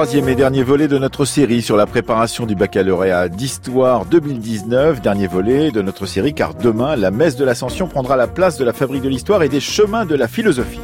Troisième et dernier volet de notre série sur la préparation du baccalauréat d'histoire 2019. Dernier volet de notre série car demain, la messe de l'ascension prendra la place de la fabrique de l'histoire et des chemins de la philosophie.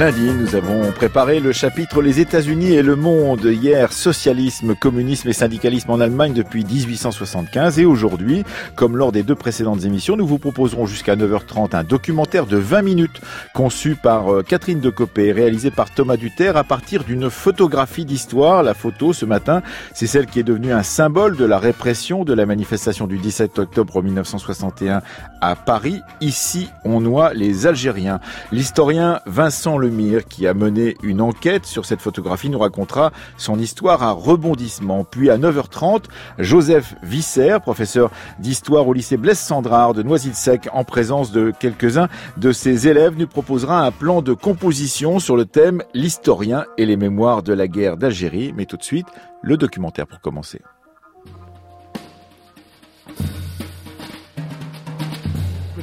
Lundi, nous avons préparé le chapitre Les États-Unis et le monde. Hier, socialisme, communisme et syndicalisme en Allemagne depuis 1875. Et aujourd'hui, comme lors des deux précédentes émissions, nous vous proposerons jusqu'à 9h30 un documentaire de 20 minutes conçu par euh, Catherine Decopé, réalisé par Thomas Duterre à partir d'une photographie d'histoire. La photo, ce matin, c'est celle qui est devenue un symbole de la répression de la manifestation du 17 octobre 1961 à Paris. Ici, on noie les Algériens. L'historien Vincent Le qui a mené une enquête sur cette photographie, nous racontera son histoire à rebondissement. Puis à 9h30, Joseph Visser, professeur d'histoire au lycée Blaise Sandrard de Noisy-le-Sec, en présence de quelques-uns de ses élèves, nous proposera un plan de composition sur le thème L'historien et les mémoires de la guerre d'Algérie. Mais tout de suite, le documentaire pour commencer.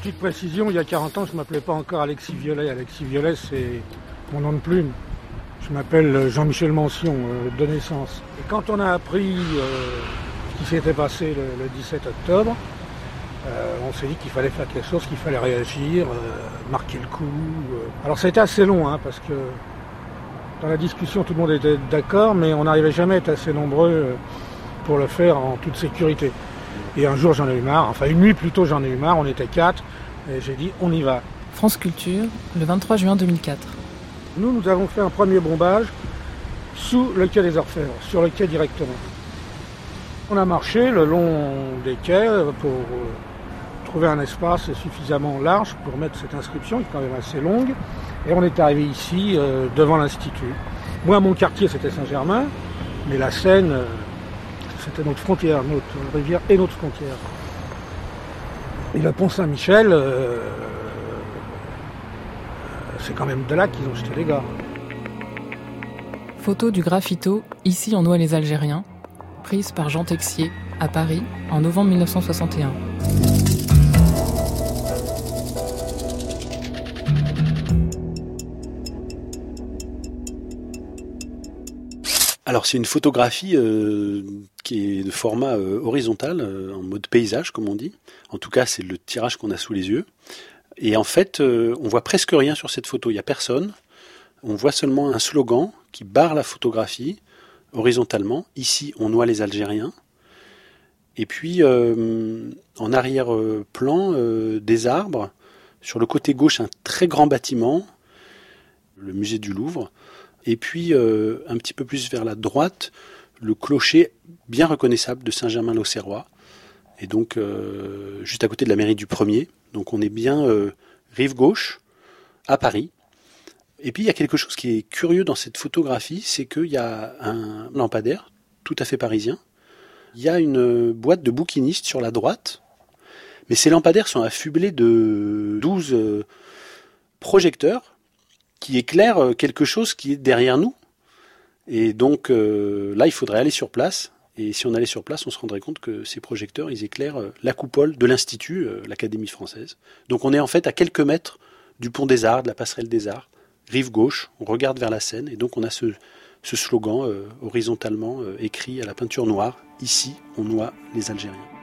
Petite précision, il y a 40 ans, je ne m'appelais pas encore Alexis Violet. Alexis Violet, c'est mon nom de plume. Je m'appelle Jean-Michel Mention euh, de naissance. Et quand on a appris euh, ce qui s'était passé le, 17 octobre, euh, on s'est dit qu'il fallait faire quelque chose, qu'il fallait réagir, marquer le coup. Alors c'était assez long, hein, parce que dans la discussion, tout le monde était d'accord, mais on n'arrivait jamais à être assez nombreux pour le faire en toute sécurité. Et un jour, j'en ai eu marre. Enfin, une nuit plutôt, j'en ai eu marre. On était quatre. Et j'ai dit, on y va. France Culture, le 23 juin 2004. Nous, nous avons fait un premier bombage sous le quai des Orfèvres, sur le quai directement. On a marché le long des quais pour euh, trouver un espace suffisamment large pour mettre cette inscription, qui est quand même assez longue. Et on est arrivé ici, euh, devant l'Institut. Moi, mon quartier, c'était Saint-Germain, mais la Seine, euh, c'était notre frontière, notre rivière et notre frontière. Et le pont Saint-Michel, euh, c'est quand même de là qu'ils ont jeté les gars. Photo du graffito, ici on noie les Algériens, prise par Jean Texier à Paris en novembre 1961. Alors c'est une photographie euh, qui est de format euh, horizontal, euh, en mode paysage comme on dit. En tout cas c'est le tirage qu'on a sous les yeux. Et en fait on voit presque rien sur cette photo, il n'y a personne. On voit seulement un slogan qui barre la photographie horizontalement. Ici on noie les Algériens. Et puis en arrière-plan des arbres. Sur le côté gauche un très grand bâtiment, le musée du Louvre et puis euh, un petit peu plus vers la droite, le clocher bien reconnaissable de Saint-Germain-l'Auxerrois, et donc euh, juste à côté de la mairie du Premier. Donc on est bien euh, rive gauche, à Paris. Et puis il y a quelque chose qui est curieux dans cette photographie, c'est qu'il y a un lampadaire tout à fait parisien. Il y a une boîte de bouquiniste sur la droite, mais ces lampadaires sont affublés de 12 projecteurs qui éclaire euh, quelque chose qui est derrière nous. Et donc euh, là, il faudrait aller sur place. Et si on allait sur place, on se rendrait compte que ces projecteurs, ils éclairent euh, la coupole de l'Institut, l'Académie française. Donc on est en fait à quelques mètres du pont des Arts, de la passerelle des Arts, rive gauche, on regarde vers la Seine, et donc on a ce, ce slogan horizontalement écrit à la peinture noire, ici on noie les Algériens.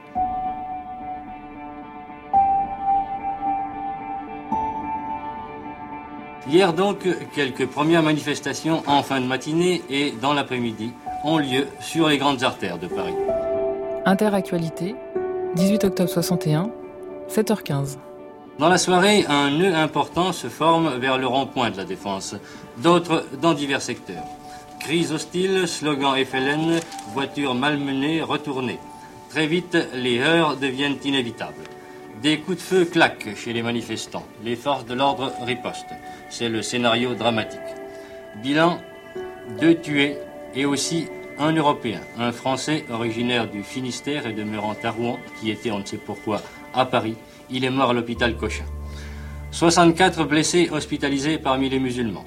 Hier donc, quelques premières manifestations en fin de matinée et dans l'après-midi ont lieu sur les grandes artères de Paris. Interactualité, 18 octobre 61, 7h15. Dans la soirée, un nœud important se forme vers le rond-point de la Défense, d'autres dans divers secteurs. Crise hostile, slogan FLN, voitures malmenées, retournées. Très vite, les heures deviennent inévitables. Des coups de feu claquent chez les manifestants. Les forces de l'ordre ripostent. C'est le scénario dramatique. Bilan, deux tués et aussi un Européen, un Français originaire du Finistère et demeurant à Rouen, qui était, on ne sait pourquoi, à Paris. Il est mort à l'hôpital Cochin. 64 blessés hospitalisés parmi les musulmans.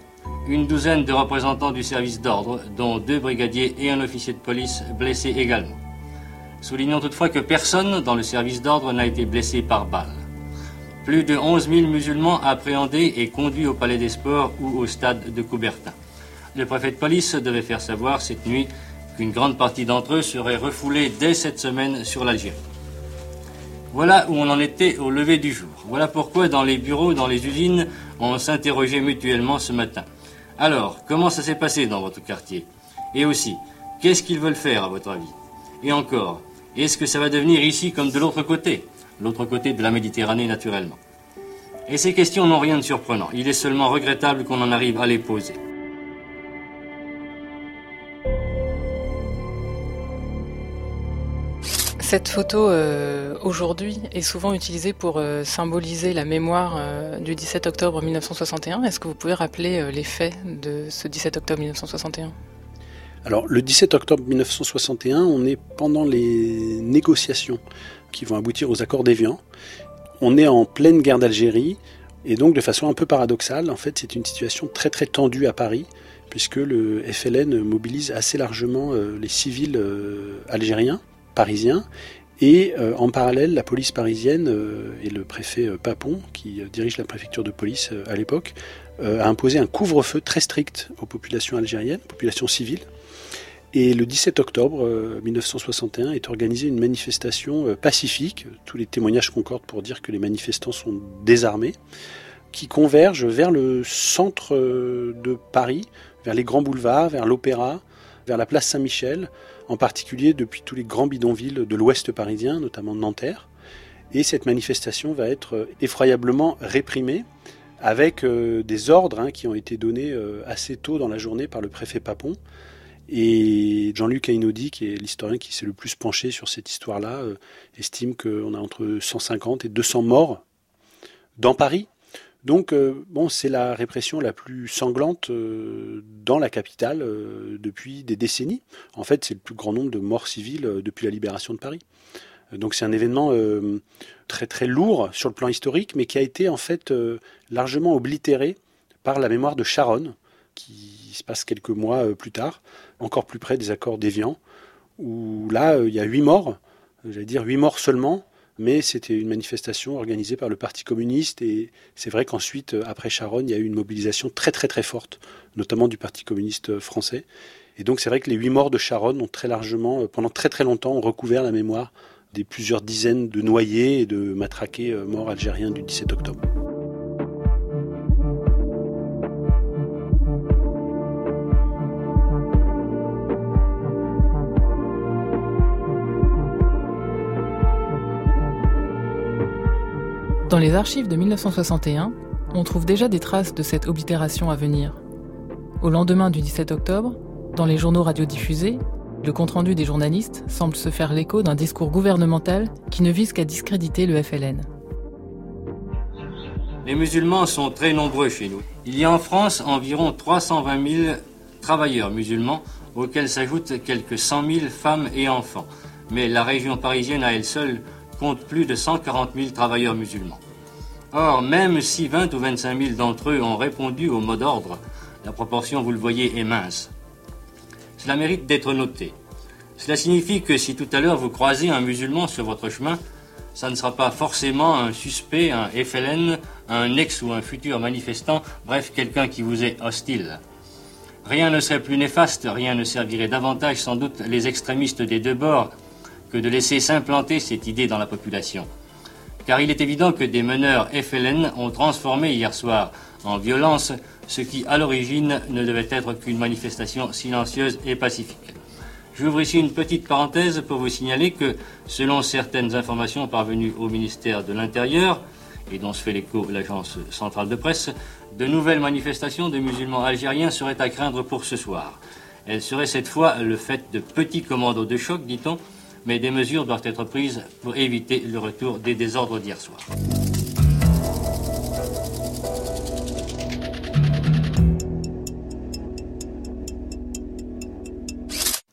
Une douzaine de représentants du service d'ordre, dont deux brigadiers et un officier de police blessés également. Soulignons toutefois que personne dans le service d'ordre n'a été blessé par balle. Plus de 11 000 musulmans appréhendés et conduits au Palais des Sports ou au stade de Coubertin. Le préfet de police devait faire savoir cette nuit qu'une grande partie d'entre eux serait refoulée dès cette semaine sur l'Algérie. Voilà où on en était au lever du jour. Voilà pourquoi dans les bureaux, dans les usines, on s'interrogeait mutuellement ce matin. Alors, comment ça s'est passé dans votre quartier? Et aussi, qu'est-ce qu'ils veulent faire à votre avis? Et encore, est-ce que ça va devenir ici comme de l'autre côté L'autre côté de la Méditerranée naturellement? Et ces questions n'ont rien de surprenant. Il est seulement regrettable qu'on en arrive à les poser. Cette photo euh, aujourd'hui est souvent utilisée pour euh, symboliser la mémoire euh, du 17 octobre 1961. Est-ce que vous pouvez rappeler les faits de ce 17 octobre 1961 Alors le 17 octobre 1961, on est pendant les négociations qui vont aboutir aux accords d'Évian. On est en pleine guerre d'Algérie et donc de façon un peu paradoxale, en fait c'est une situation très très tendue à Paris puisque le FLN mobilise assez largement les civils algériens parisien. Et euh, en parallèle, la police parisienne euh, et le préfet euh, Papon, qui dirige la préfecture de police à l'époque, a imposé un couvre-feu très strict aux populations algériennes, populations civiles. Et le 17 octobre 1961 est organisée une manifestation pacifique. Tous les témoignages concordent pour dire que les manifestants sont désarmés, qui convergent vers le centre de Paris, vers les grands boulevards, vers l'Opéra, vers la place Saint-Michel, en particulier depuis tous les grands bidonvilles de l'ouest parisien, notamment Nanterre. Et cette manifestation va être euh, effroyablement réprimée avec euh, des ordres hein, qui ont été donnés euh, assez tôt dans la journée par le préfet Papon. Et Jean-Luc Einaudi, qui est l'historien qui s'est le plus penché sur cette histoire-là, estime qu'on a entre 150 et 200 morts dans Paris, donc, euh, bon, c'est la répression la plus sanglante euh, dans la capitale euh, depuis des décennies. En fait, c'est le plus grand nombre de morts civiles depuis la libération de Paris. Donc, c'est un événement très très lourd sur le plan historique, mais qui a été en fait largement oblitéré par la mémoire de Charonne, qui se passe quelques mois plus tard, encore plus près des accords d'Évian, où là, il y a huit morts, j'allais dire huit morts seulement, mais c'était une manifestation organisée par le Parti communiste et c'est vrai qu'ensuite, euh, après Charonne, il y a eu une mobilisation très très très forte, notamment du Parti communiste français. Et donc c'est vrai que les huit morts de Charonne ont très largement, euh, pendant très très longtemps, recouvert la mémoire des plusieurs dizaines de noyés et de matraqués euh, morts algériens du 17 octobre. Dans les archives de 1961, on trouve déjà des traces de cette oblitération à venir. Au lendemain du 17 octobre, dans les journaux radiodiffusés, le compte-rendu des journalistes semble se faire l'écho d'un discours gouvernemental qui ne vise qu'à discréditer le FLN. Les musulmans sont très nombreux chez nous. Il y a en France environ 320 000 travailleurs musulmans, auxquels s'ajoutent quelques 100 000 femmes et enfants. Mais la région parisienne à elle seule compte plus de 140 000 travailleurs musulmans. Or, même si 20 ou 25 000 d'entre eux ont répondu au mot d'ordre, la proportion, vous le voyez, est mince. Cela mérite d'être noté. Cela signifie que si tout à l'heure vous croisez un musulman sur votre chemin, ça ne sera pas forcément un suspect, un FLN, un ex ou un futur manifestant, bref, quelqu'un qui vous est hostile. Rien ne serait plus néfaste, rien ne servirait davantage sans doute les extrémistes des deux bords que de laisser s'implanter cette idée dans la population. Car il est évident que des meneurs FLN ont transformé hier soir en violence ce qui, à l'origine, ne devait être qu'une manifestation silencieuse et pacifique. J'ouvre ici une petite parenthèse pour vous signaler que, selon certaines informations parvenues au ministère de l'Intérieur, et dont se fait l'écho l'agence centrale de presse, de nouvelles manifestations de musulmans algériens seraient à craindre pour ce soir. Elles seraient cette fois le fait de petits commandos de choc, dit-on, mais des mesures doivent être prises pour éviter le retour des désordres d'hier soir.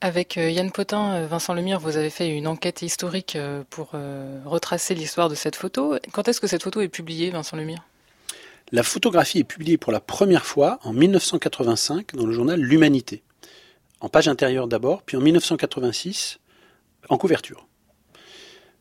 Avec euh, Yann Potin, euh, Vincent Lemire, vous avez fait une enquête historique euh, pour retracer l'histoire de cette photo. Quand est-ce que cette photo est publiée, Vincent Lemire? La photographie est publiée pour la première fois en 1985 dans le journal L'Humanité. En page intérieure d'abord, puis en 1986 en couverture.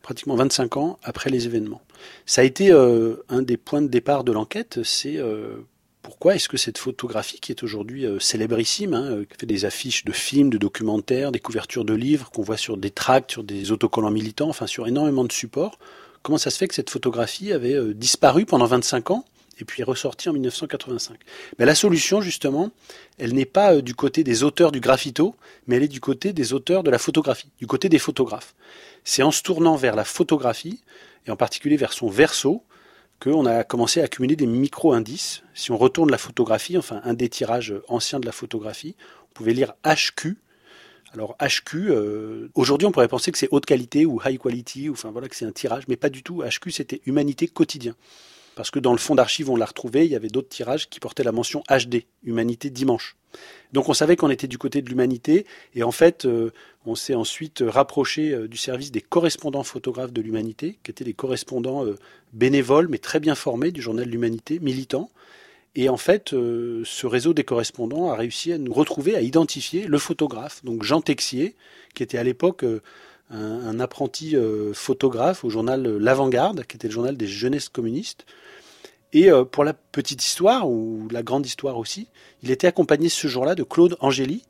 pratiquement 25 ans après les événements. Ça a été euh, un des points de départ de l'enquête, c'est euh, pourquoi est-ce que cette photographie, qui est aujourd'hui euh, célébrissime, hein, qui fait des affiches de films, de documentaires, des couvertures de livres, qu'on voit sur des tracts, sur des autocollants militants, enfin sur énormément de supports, comment ça se fait que cette photographie avait disparu pendant 25 ans? Et puis est ressortie en 1985 mais La solution, justement, elle n'est pas du côté des auteurs du graffito, mais elle est du côté des auteurs de la photographie, du côté des photographes. C'est en se tournant vers la photographie, et en particulier vers son verso, qu'on a commencé à accumuler des micro-indices. Si on retourne la photographie, enfin un des tirages anciens de la photographie, on pouvait lire HQ. Alors HQ, euh, aujourd'hui on pourrait penser que c'est haute qualité ou high quality, ou enfin voilà que c'est un tirage, mais pas du tout. HQ c'était humanité quotidien parce que dans le fond d'archives, on l'a retrouvé, il y avait d'autres tirages qui portaient la mention HD, Humanité Dimanche. Donc on savait qu'on était du côté de l'humanité, et en fait, euh, on s'est ensuite rapproché euh, du service des correspondants photographes de l'humanité, qui étaient des correspondants euh, bénévoles, mais très bien formés du journal l'humanité, militants. Et en fait, ce réseau des correspondants a réussi à nous retrouver, à identifier le photographe, donc Jean Texier, qui était à l'époque un, apprenti photographe au journal L'Avant-Garde, qui était le journal des jeunesses communistes, et euh, pour la petite histoire, ou la grande histoire aussi, il était accompagné ce jour-là de Claude Angéli,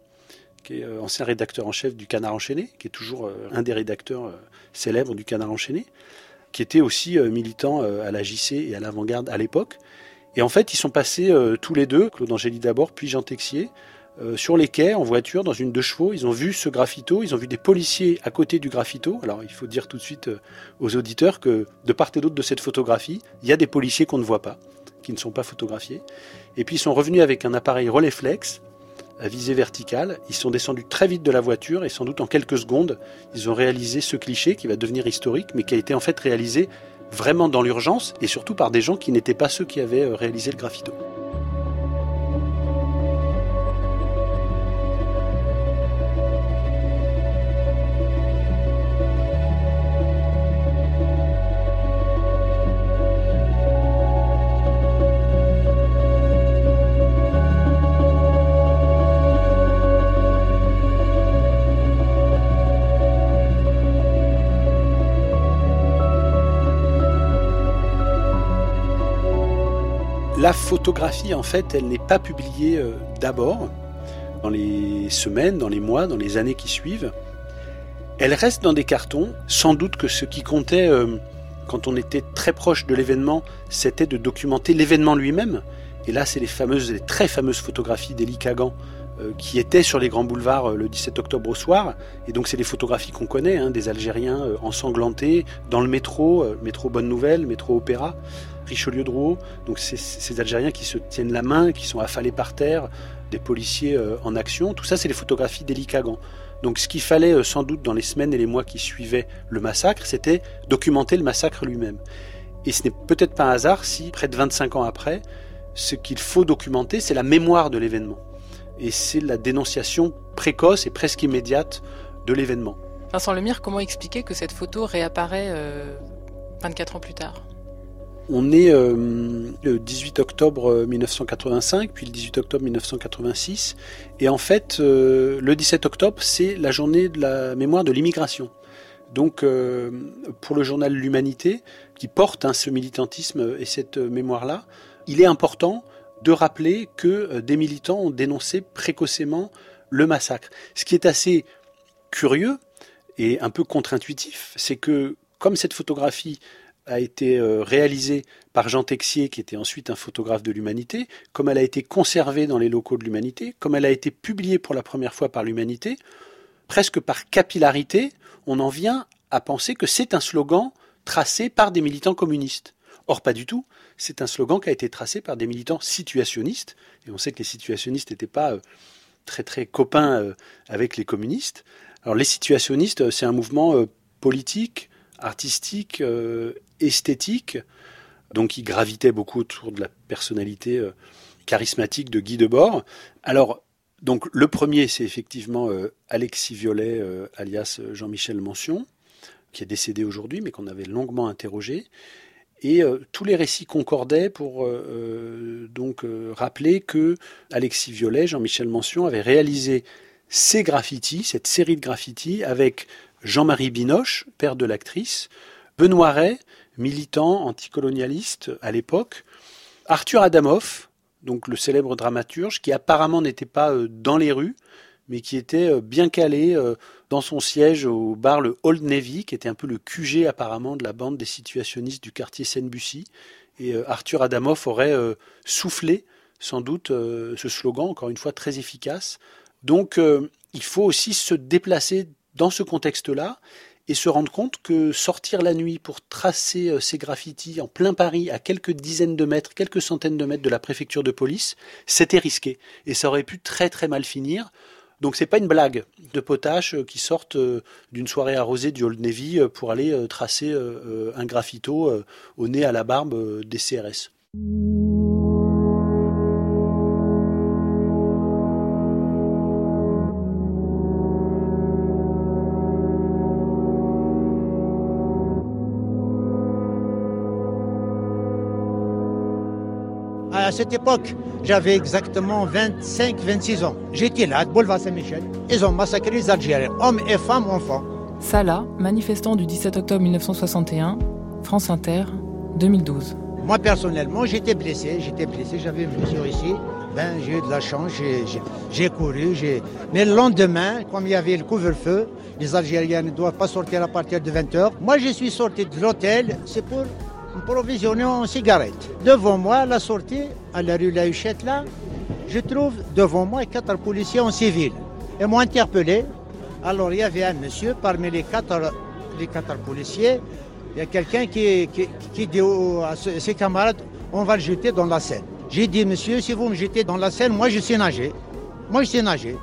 qui est euh, ancien rédacteur en chef du Canard Enchaîné, qui est toujours euh, un des rédacteurs célèbres du Canard Enchaîné, qui était aussi militant à la JC et à l'avant-garde à l'époque. Et en fait, ils sont passés tous les deux, Claude Angéli d'abord, puis Jean Texier, euh, sur les quais, en voiture, dans une deux chevaux. Ils ont vu ce graffito, ils ont vu des policiers à côté du graffito. Alors il faut dire tout de suite euh, aux auditeurs que de part et d'autre de cette photographie, il y a des policiers qu'on ne voit pas, qui ne sont pas photographiés. Et puis ils sont revenus avec un appareil Rolleiflex à visée verticale. Ils sont descendus très vite de la voiture et sans doute en quelques secondes, ils ont réalisé ce cliché qui va devenir historique, mais qui a été en fait réalisé vraiment dans l'urgence et surtout par des gens qui n'étaient pas ceux qui avaient euh, réalisé le graffito. La photographie, en fait, elle n'est pas publiée euh, d'abord dans les semaines, dans les mois, dans les années qui suivent. Elle reste dans des cartons. Sans doute que ce qui comptait euh, quand on était très proche de l'événement, c'était de documenter l'événement lui-même. Et là, c'est les fameuses, les très fameuses photographies d'Elie Kagan qui étaient sur les grands boulevards le 17 octobre au soir. Et donc, c'est les photographies qu'on connaît, hein, des Algériens ensanglantés dans le métro, métro Bonne Nouvelle, métro Opéra. Richelieu-Drouot. Donc ces Algériens qui se tiennent la main, qui sont affalés par terre, des policiers euh, en action. Tout ça, c'est les photographies d'Elie Kagan. Donc ce qu'il fallait euh, sans doute dans les semaines et les mois qui suivaient le massacre, c'était documenter le massacre lui-même. Et ce n'est peut-être pas un hasard si, près de 25 ans après, ce qu'il faut documenter, c'est la mémoire de l'événement. Et c'est la dénonciation précoce et presque immédiate de l'événement. Vincent Lemire, comment expliquer que cette photo réapparaît 24 euh, ans plus tard? On est euh, le 18 octobre 1985, puis le 18 octobre 1986. Et en fait, euh, le 17 octobre, c'est la journée de la mémoire de l'immigration. Donc, euh, pour le journal L'Humanité, qui porte hein, ce militantisme et cette mémoire-là, il est important de rappeler que des militants ont dénoncé précocement le massacre. Ce qui est assez curieux et un peu contre-intuitif, c'est que comme cette photographie a été euh, réalisée par Jean Texier, qui était ensuite un photographe de l'humanité, comme elle a été conservée dans les locaux de l'humanité, comme elle a été publiée pour la première fois par l'humanité, presque par capillarité, on en vient à penser que c'est un slogan tracé par des militants communistes. Or, pas du tout. C'est un slogan qui a été tracé par des militants situationnistes, et on sait que les situationnistes n'étaient pas euh, très très copains euh, avec les communistes. Alors, les situationnistes, c'est un mouvement politique, artistique esthétique, donc qui gravitait beaucoup autour de la personnalité euh, charismatique de Guy Debord. Alors, donc le premier, c'est effectivement euh, Alexis Violet, euh, alias Jean-Michel Mention, qui est décédé aujourd'hui, mais qu'on avait longuement interrogé. Et tous les récits concordaient pour donc rappeler que Alexis Violet, Jean-Michel Mention, avait réalisé ces graffitis, cette série de graffitis, avec Jean-Marie Binoche, père de l'actrice, Benoît Ray, militant anticolonialiste à l'époque, Arthur Adamoff, donc le célèbre dramaturge, qui apparemment n'était pas euh, dans les rues, mais qui était euh, bien calé euh, dans son siège au bar le Old Navy, qui était un peu le QG apparemment de la bande des situationnistes du quartier Seine-Bussy. Et Arthur Adamoff aurait soufflé sans doute ce slogan, encore une fois très efficace. Donc il faut aussi se déplacer dans ce contexte-là et se rendre compte que sortir la nuit pour tracer euh, ces graffitis en plein Paris, à quelques dizaines de mètres, quelques centaines de mètres de la préfecture de police, c'était risqué. Et ça aurait pu très très mal finir. Donc c'est pas une blague de potaches euh, qui sortent euh, d'une soirée arrosée du Old Navy pour aller tracer un graffito au nez à la barbe des CRS. À cette époque, j'avais exactement 25-26 ans. J'étais là, boulevard Saint-Michel. Ils ont massacré les Algériens, hommes et femmes, enfants. Salah, manifestant du 17 octobre 1961, France Inter, 2012. Moi, personnellement, j'étais blessé. J'étais blessé, j'avais une blessure ici. Ben, j'ai eu de la chance, j'ai couru. Mais le lendemain, comme il y avait le couvre-feu, les Algériens ne doivent pas sortir à partir de 20h. Moi, je suis sorti de l'hôtel, c'est pour provisionné en cigarette. Devant moi, la sortie, à la rue La Huchette, là, je trouve devant moi quatre policiers en civil. Ils m'ont interpellé. Alors, il y avait un monsieur parmi les quatre, les quatre policiers. Il y a quelqu'un qui, qui, dit à ses camarades on va le jeter dans la Seine. J'ai dit, monsieur, si vous me jetez dans la Seine, moi je sais nager. Moi je sais nager.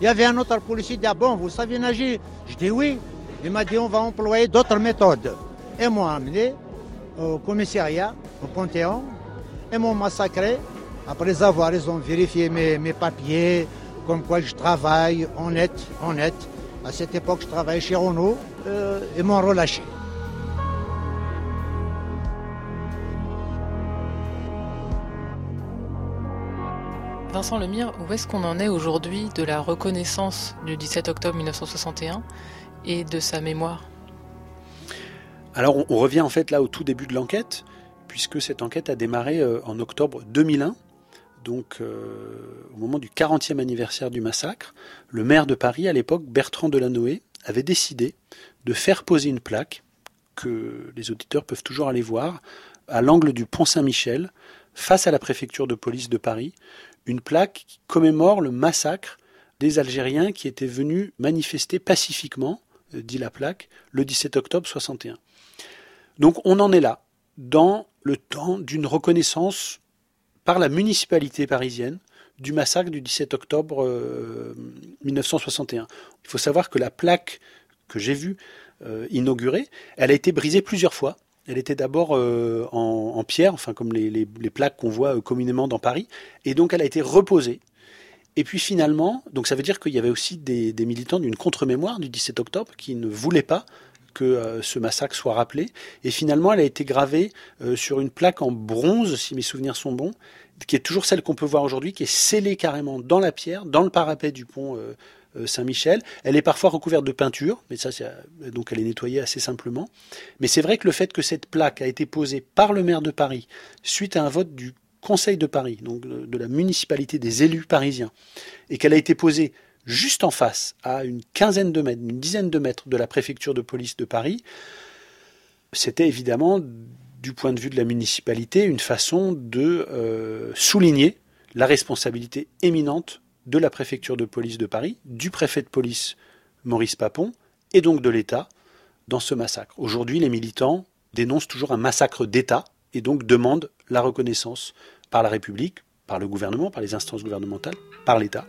Il y avait un autre policier qui dit, ah bon, vous savez nager? Je dis oui. Il m'a dit, on va employer d'autres méthodes. Et moi amené au commissariat, au Panthéon, et m'ont massacré. Après avoir, ils ont vérifié mes, papiers, comme quoi je travaille honnête, honnête. À cette époque, je travaillais chez Renault, euh, et m'ont relâché. Vincent Lemire, où est-ce qu'on en est aujourd'hui de la reconnaissance du 17 octobre 1961 et de sa mémoire? Alors on, revient en fait là au tout début de l'enquête, puisque cette enquête a démarré euh, en octobre 2001, donc euh, au moment du 40e anniversaire du massacre. Le maire de Paris à l'époque, Bertrand Delanoë, avait décidé de faire poser une plaque que les auditeurs peuvent toujours aller voir à l'angle du pont Saint-Michel, face à la préfecture de police de Paris, une plaque qui commémore le massacre des Algériens qui étaient venus manifester pacifiquement, euh, dit la plaque, le 17 octobre 61. Donc on en est là, dans le temps d'une reconnaissance par la municipalité parisienne du massacre du 17 octobre 1961. Euh, Il faut savoir que la plaque que j'ai vue euh, inaugurée, elle a été brisée plusieurs fois. Elle était d'abord euh, en, pierre, enfin comme les, plaques qu'on voit communément dans Paris, et donc elle a été reposée. Et puis finalement, donc ça veut dire qu'il y avait aussi des, des militants d'une contre-mémoire du 17 octobre qui ne voulaient pas que euh, ce massacre soit rappelé. Et finalement, elle a été gravée euh, sur une plaque en bronze, si mes souvenirs sont bons, qui est toujours celle qu'on peut voir aujourd'hui, qui est scellée carrément dans la pierre, dans le parapet du pont euh, Saint-Michel. Elle est parfois recouverte de peinture, mais ça, donc elle est nettoyée assez simplement. Mais c'est vrai que le fait que cette plaque a été posée par le maire de Paris suite à un vote du Conseil de Paris, donc de la municipalité des élus parisiens, et qu'elle a été posée juste en face, à une quinzaine de mètres, une dizaine de mètres de la préfecture de police de Paris, c'était évidemment, du point de vue de la municipalité, une façon de euh, souligner la responsabilité éminente de la préfecture de police de Paris, du préfet de police Maurice Papon, et donc de l'État dans ce massacre. Aujourd'hui, les militants dénoncent toujours un massacre d'État et donc demandent la reconnaissance par la République, par le gouvernement, par les instances gouvernementales, par l'État,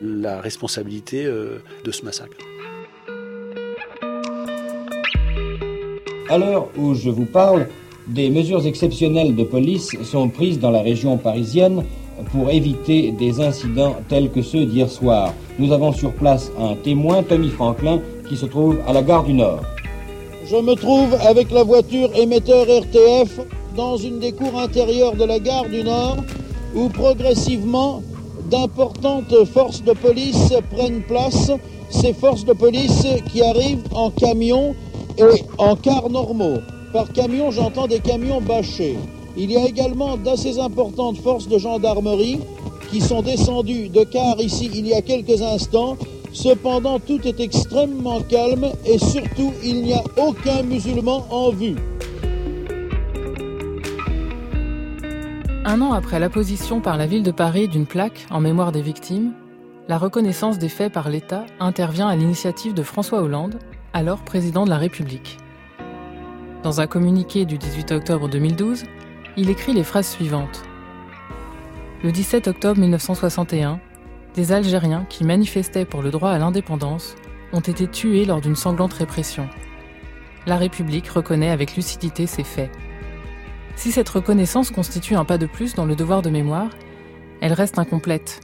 la responsabilité euh, de ce massacre. À l'heure où je vous parle, des mesures exceptionnelles de police sont prises dans la région parisienne pour éviter des incidents tels que ceux d'hier soir. Nous avons sur place un témoin, Tommy Franklin, qui se trouve à la gare du Nord. Je me trouve avec la voiture émetteur RTF dans une des cours intérieures de la gare du Nord où progressivement d'importantes forces de police prennent place ces forces de police qui arrivent en camion et en cars normaux. Par camion, j'entends des camions bâchés. Il y a également d'assez importantes forces de gendarmerie qui sont descendues de cars ici il y a quelques instants. Cependant, tout est extrêmement calme et surtout, il n'y a aucun musulman en vue. Un an après l'apposition par la ville de Paris d'une plaque en mémoire des victimes, la reconnaissance des faits par l'État intervient à l'initiative de François Hollande, alors président de la République. Dans un communiqué du 18 octobre 2012, il écrit les phrases suivantes. Le 17 octobre 1961, des Algériens qui manifestaient pour le droit à l'indépendance ont été tués lors d'une sanglante répression. La République reconnaît avec lucidité ces faits. Si cette reconnaissance constitue un pas de plus dans le devoir de mémoire, elle reste incomplète.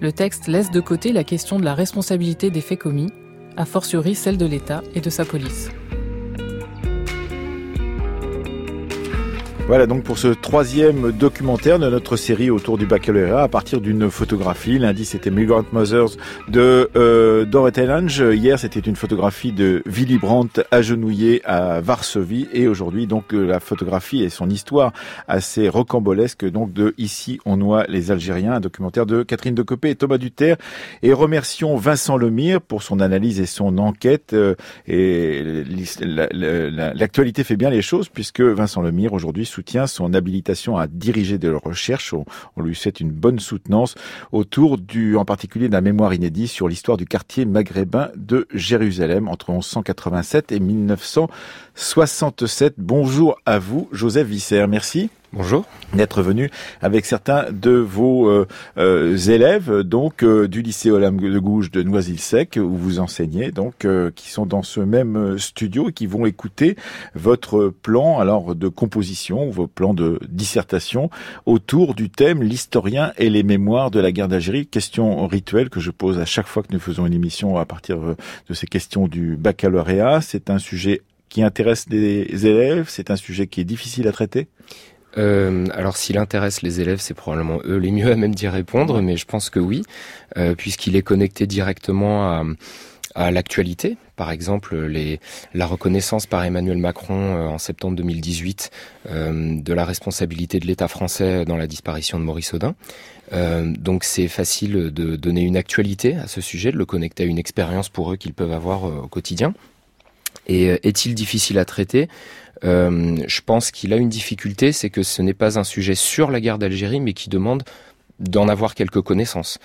Le texte laisse de côté la question de la responsabilité des faits commis, a fortiori celle de l'État et de sa police. Voilà donc pour ce troisième documentaire de notre série autour du baccalauréat à partir d'une photographie. Lundi c'était Migrant Mothers de euh, Dorothy Lange. Hier c'était une photographie de Willy Brandt agenouillé à Varsovie et aujourd'hui donc euh, la photographie et son histoire assez rocambolesque donc de Ici on noie les Algériens, un documentaire de Catherine Decopé et Thomas Duterre. Et remercions Vincent Lemire pour son analyse et son enquête. Euh, et l'actualité fait bien les choses puisque Vincent Lemire aujourd'hui son habilitation à diriger de recherche. On, on, lui souhaite une bonne soutenance autour du, en particulier d'un mémoire inédit sur l'histoire du quartier maghrébin de Jérusalem entre 1187 et 1967. Bonjour à vous, Joseph Visser. Merci. Bonjour. D'être venu avec certains de vos euh, euh, élèves donc euh, du lycée Olympe de Gouges de Noisy-le-Sec où vous enseignez donc euh, qui sont dans ce même studio et qui vont écouter votre plan alors de composition, vos plans de dissertation autour du thème l'historien et les mémoires de la guerre d'Algérie. Question rituelle que je pose à chaque fois que nous faisons une émission à partir de ces questions du baccalauréat. C'est un sujet qui intéresse les élèves, c'est un sujet qui est difficile à traiter? Euh, alors s'il intéresse les élèves, c'est probablement eux les mieux à même d'y répondre, mais je pense que oui, euh, puisqu'il est connecté directement à, à l'actualité. Par exemple, les, la reconnaissance par Emmanuel Macron euh, en septembre 2018 euh, de la responsabilité de l'État français dans la disparition de Maurice Audin. Euh, donc c'est facile de donner une actualité à ce sujet, de le connecter à une expérience pour eux qu'ils peuvent avoir au quotidien. Et est-il difficile à traiter? Euh, je pense qu'il a une difficulté, c'est que ce n'est pas un sujet sur la guerre d'Algérie, mais qui demande d'en avoir quelques connaissances.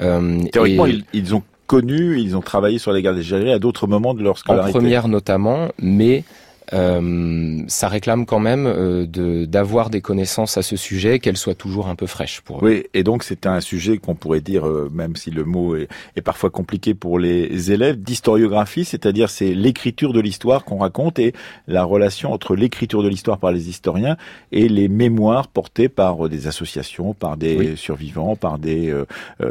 Euh, Théoriquement, et... ils, ont connu, ils ont travaillé sur la guerre d'Algérie à d'autres moments de leur scolarité. En première notamment, mais euh, ça réclame quand même euh, de d'avoir des connaissances à ce sujet, qu'elles soient toujours un peu fraîches pour eux. Oui, et donc c'est un sujet qu'on pourrait dire, euh, même si le mot est, est, parfois compliqué pour les élèves, d'historiographie, c'est-à-dire c'est l'écriture de l'histoire qu'on raconte et la relation entre l'écriture de l'histoire par les historiens et les mémoires portées par des associations, par des oui. survivants, par des euh,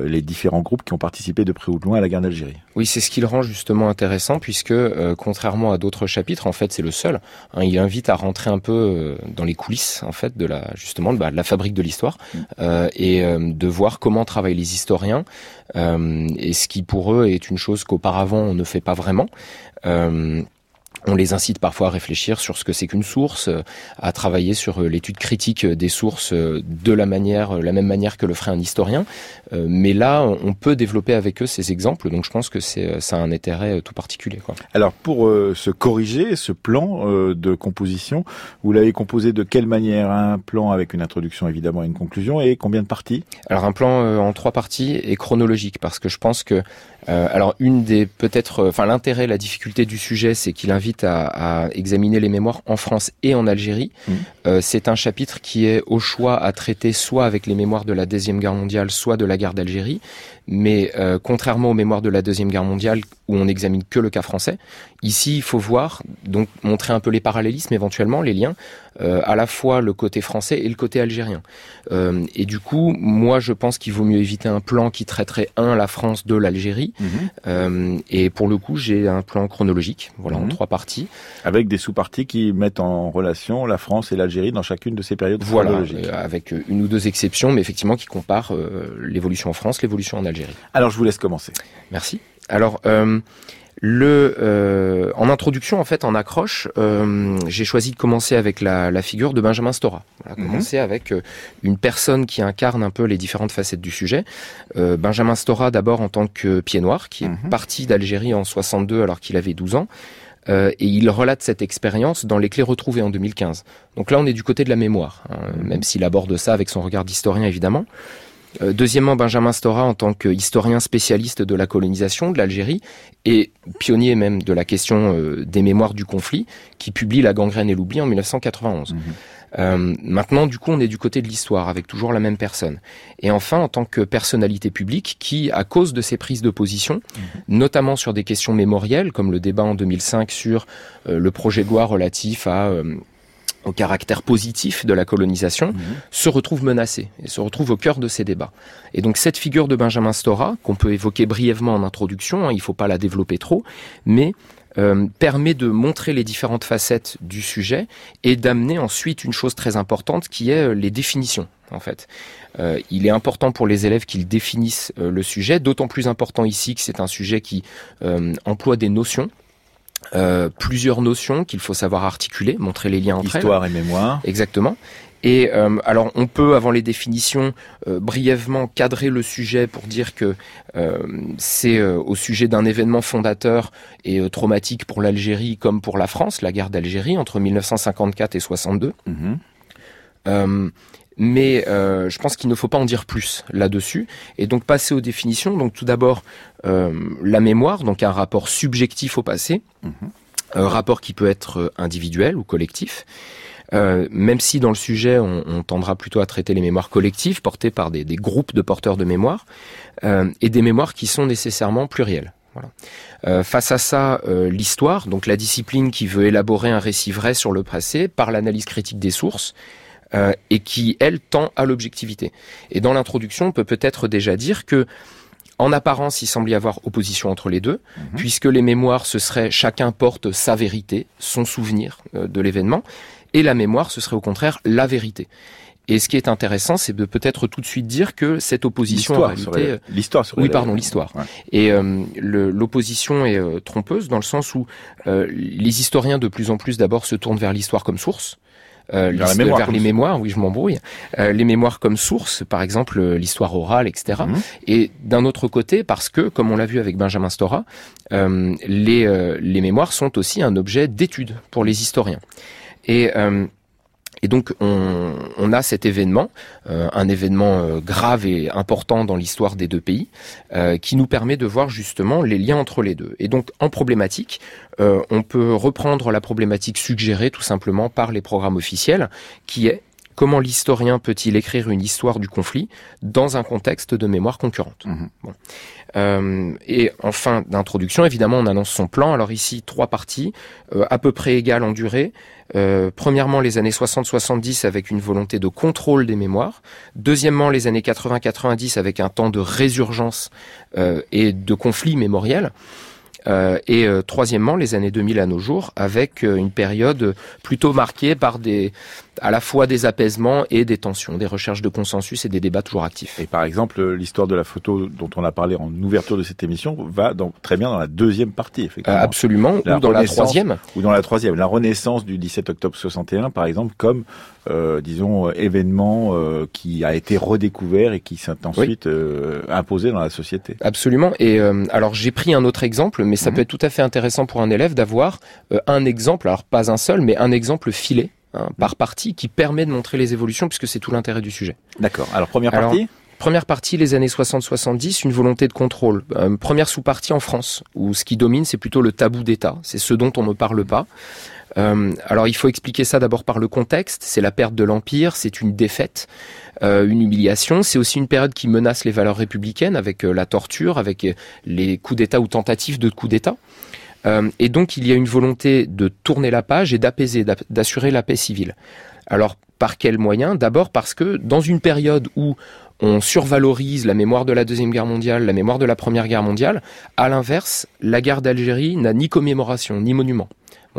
les différents groupes qui ont participé de près ou de loin à la guerre d'Algérie. Oui, c'est ce qui le rend justement intéressant puisque contrairement à d'autres chapitres, en fait, c'est le seul Hein, il invite à rentrer un peu euh, dans les coulisses en fait de la justement bah, de la fabrique de l'histoire mm. euh, et euh, de voir comment travaillent les historiens euh, et ce qui pour eux est une chose qu'auparavant on ne fait pas vraiment. Euh, on les incite parfois à réfléchir sur ce que c'est qu'une source, à travailler sur l'étude critique des sources de la manière, la même manière que le ferait un historien. Mais là, on peut développer avec eux ces exemples, donc je pense que c'est ça a un intérêt tout particulier. Quoi. Alors pour euh, se corriger, ce plan euh, de composition, vous l'avez composé de quelle manière? Un plan avec une introduction évidemment et une conclusion, et combien de parties? Alors un plan euh, en trois parties et chronologique, parce que je pense que euh, alors une des peut-être, enfin l'intérêt, la difficulté du sujet, c'est qu'il invite à, à, examiner les mémoires en France et en Algérie. Mmh. Euh, c'est un chapitre qui est au choix à traiter soit avec les mémoires de la deuxième guerre mondiale, soit de la guerre d'Algérie. Mais euh, contrairement aux mémoires de la deuxième guerre mondiale où on n'examine que le cas français, ici il faut voir, donc montrer un peu les parallélismes éventuellement, les liens, euh, à la fois le côté français et le côté algérien. Euh, et du coup, moi je pense qu'il vaut mieux éviter un plan qui traiterait un la France, deux l'Algérie. Mmh. et pour le coup, j'ai un plan chronologique, voilà, en trois parties, avec des sous-parties qui mettent en relation la France et l'Algérie dans chacune de ces périodes voilà, chronologiques. avec une ou deux exceptions, mais effectivement qui comparent l'évolution en France, l'évolution en Algérie. Alors je vous laisse commencer. Merci. Alors, euh, le, euh, en introduction, en fait, en accroche, euh, j'ai choisi de commencer avec la, la, figure de Benjamin Stora. Voilà, mhm. Commencer avec euh, une personne qui incarne un peu les différentes facettes du sujet. Euh, Benjamin Stora, d'abord en tant que pied noir, qui est mhm. parti d'Algérie en 62 alors qu'il avait 12 ans. Euh, et il relate cette expérience dans Les clés retrouvées en 2015. Donc là, on est du côté de la mémoire, hein, mhm. même s'il aborde ça avec son regard d'historien, évidemment. Euh, deuxièmement, Benjamin Stora en tant qu'historien spécialiste de la colonisation de l'Algérie et pionnier même de la question euh, des mémoires du conflit, qui publie La gangrène et l'oubli en 1991. Mhm. Euh, maintenant, du coup, on est du côté de l'histoire, avec toujours la même personne. Et enfin, en tant que personnalité publique, qui, à cause de ses prises de position, mhm. notamment sur des questions mémorielles, comme le débat en 2005 sur le projet de loi relatif à au caractère positif de la colonisation, mhm. se retrouve menacé et se retrouve au cœur de ces débats. Et donc cette figure de Benjamin Stora, qu'on peut évoquer brièvement en introduction, hein, il ne faut pas la développer trop, mais euh, permet de montrer les différentes facettes du sujet et d'amener ensuite une chose très importante qui est euh, les définitions. En fait, euh, il est important pour les élèves qu'ils définissent le sujet, d'autant plus important ici que c'est un sujet qui emploie des notions euh, plusieurs notions qu'il faut savoir articuler, montrer les liens entre Histoire et mémoire. Exactement. Et euh, alors on peut, avant les définitions, euh, brièvement cadrer le sujet pour dire que c'est au sujet d'un événement fondateur et traumatique pour l'Algérie comme pour la France, la guerre d'Algérie entre 1954 et 62 mais euh, je pense qu'il ne faut pas en dire plus là-dessus. Et donc passer aux définitions. Donc tout d'abord euh, la mémoire, donc un rapport subjectif au passé, mhm. un rapport qui peut être individuel ou collectif. Euh, même si dans le sujet on, on, tendra plutôt à traiter les mémoires collectives portées par des, des groupes de porteurs de mémoire euh, et des mémoires qui sont nécessairement plurielles. Voilà. Euh, face à ça, euh, l'histoire, donc la discipline qui veut élaborer un récit vrai sur le passé par l'analyse critique des sources, euh, et qui, elle, tend à l'objectivité. Et dans l'introduction, on peut peut-être déjà dire que en apparence, il semble y avoir opposition entre les deux, mhm. puisque les mémoires, ce serait chacun porte sa vérité, son souvenir euh, de l'événement, et la mémoire, ce serait au contraire la vérité. Et ce qui est intéressant, c'est de peut-être tout de suite dire que cette opposition en réalité, l'histoire, oui, pardon, l'histoire. Et euh, l'opposition est trompeuse dans le sens où les historiens de plus en plus d'abord se tournent vers l'histoire comme source, euh, vers, les mémoires, oui, je m'embrouille. Euh, les mémoires comme source, par exemple euh, l'histoire orale, etc. Mhm. Et d'un autre côté, parce que, comme on l'a vu avec Benjamin Stora, les, les mémoires sont aussi un objet d'étude pour les historiens. Et et donc on, a cet événement, euh, un événement euh, grave et important dans l'histoire des deux pays, euh, qui nous permet de voir justement les liens entre les deux. Et donc en problématique, on peut reprendre la problématique suggérée tout simplement par les programmes officiels, qui est comment l'historien peut-il écrire une histoire du conflit dans un contexte de mémoire concurrente. Mmh. Bon. Euh, et en fin d'introduction, évidemment, on annonce son plan. Alors ici, trois parties, euh, à peu près égales en durée. Euh, premièrement, les années 60-70 avec une volonté de contrôle des mémoires. Deuxièmement, les années 80-90 avec un temps de résurgence et de conflit mémoriel. Euh, et euh, troisièmement, les années 2000 à nos jours, avec euh, une période plutôt marquée par des, à la fois des apaisements et des tensions, des recherches de consensus et des débats toujours actifs. Et par exemple, l'histoire de la photo dont on a parlé en ouverture de cette émission va donc très bien dans la deuxième partie, effectivement. absolument, ou dans la troisième. Ou dans la troisième. La renaissance du 17 octobre 61, par exemple, comme euh, disons, euh, événement euh, qui a été redécouvert et qui s'est ensuite imposé dans la société. Absolument. Et alors j'ai pris un autre exemple, mais ça mhm. peut être tout à fait intéressant pour un élève d'avoir un exemple, alors pas un seul, mais un exemple filé. Hein, par partie qui permet de montrer les évolutions puisque c'est tout l'intérêt du sujet. D'accord. Alors première partie Première partie, les années 60-70, une volonté de contrôle. première sous-partie en France, où ce qui domine, c'est plutôt le tabou d'État. C'est ce dont on ne parle pas. Euh, alors il faut expliquer ça d'abord par le contexte. C'est la perte de l'empire, c'est une défaite, euh, une humiliation. C'est aussi une période qui menace les valeurs républicaines avec euh, la torture, avec les coups d'État ou tentatives de coups d'État. Et donc il y a une volonté de tourner la page et d'apaiser, d'assurer la paix civile. Alors par quels moyens? D'abord parce que dans une période où on survalorise la mémoire de la Deuxième Guerre mondiale, la mémoire de la Première Guerre mondiale, à l'inverse, la guerre d'Algérie n'a ni commémoration, ni monument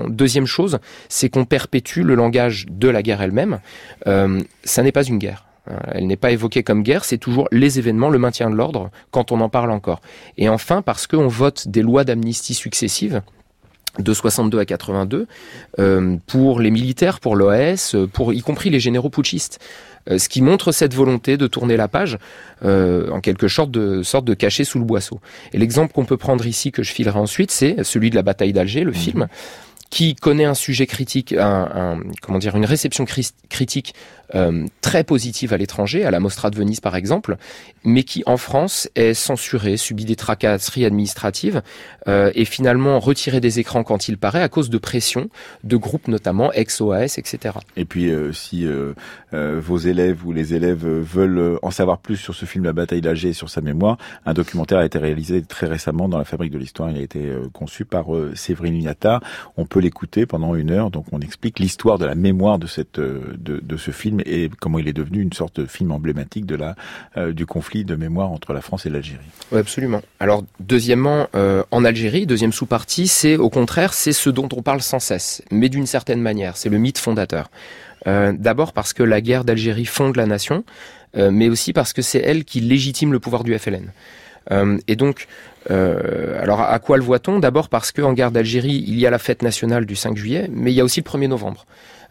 deuxième chose, c'est qu'on perpétue le langage de la guerre elle-même. Euh, ça n'est pas une guerre. Elle n'est pas évoquée comme guerre, c'est toujours les événements, le maintien de l'ordre, quand on en parle encore. Et enfin, parce qu'on vote des lois d'amnistie successives, de 62 à 82 euh, pour les militaires, pour l'OAS, pour y compris les généraux putschistes. Euh, ce qui montre cette volonté de tourner la page euh, en quelque sorte de, sorte de cacher sous le boisseau. Et l'exemple qu'on peut prendre ici, que je filerai ensuite, c'est celui de la bataille d'Alger, le mmh. film, qui connaît un sujet critique, un, comment dire, une réception critique euh, très positive à l'étranger, à la Mostra de Venise par exemple, mais qui en France est censuré, subit des tracasseries administratives euh, et finalement retiré des écrans quand il paraît à cause de pression de groupes notamment ex-OAS, etc. Et puis euh, si euh, euh, vos élèves ou les élèves veulent en savoir plus sur ce film La bataille d'Alger et sur sa mémoire, un documentaire a été réalisé très récemment dans la Fabrique de l'Histoire. Il a été conçu par Séverine Lignata. On peut l'écouter pendant une heure. Donc on explique l'histoire de la mémoire de cette de, de ce film et comment il est devenu une sorte de film emblématique de la euh, du conflit de mémoire entre la France et l'Algérie. Oui, absolument. Alors deuxièmement, euh, en Algérie, deuxième sous-partie, c'est au contraire c'est ce dont on parle sans cesse, mais d'une certaine manière, c'est le mythe fondateur. Euh, D'abord parce que la guerre d'Algérie fonde la nation, euh, mais aussi parce que c'est elle qui légitime le pouvoir du FLN. Euh, et donc, alors à quoi le voit-on? D'abord parce qu'en guerre d'Algérie, il y a la fête nationale du 5 juillet, mais il y a aussi le 1er novembre.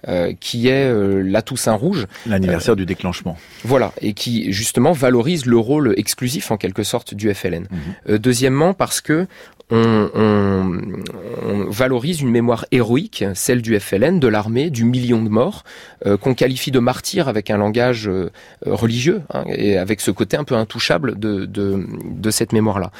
Euh, qui est euh, la Toussaint Rouge. L'anniversaire du déclenchement. Voilà, et qui justement valorise le rôle exclusif en quelque sorte du FLN. Mhm. deuxièmement, parce que on, valorise une mémoire héroïque, celle du FLN, de l'armée, du million de morts, euh, qu'on qualifie de martyrs avec un langage euh, religieux, hein, et avec ce côté un peu intouchable de, de, cette mémoire-là.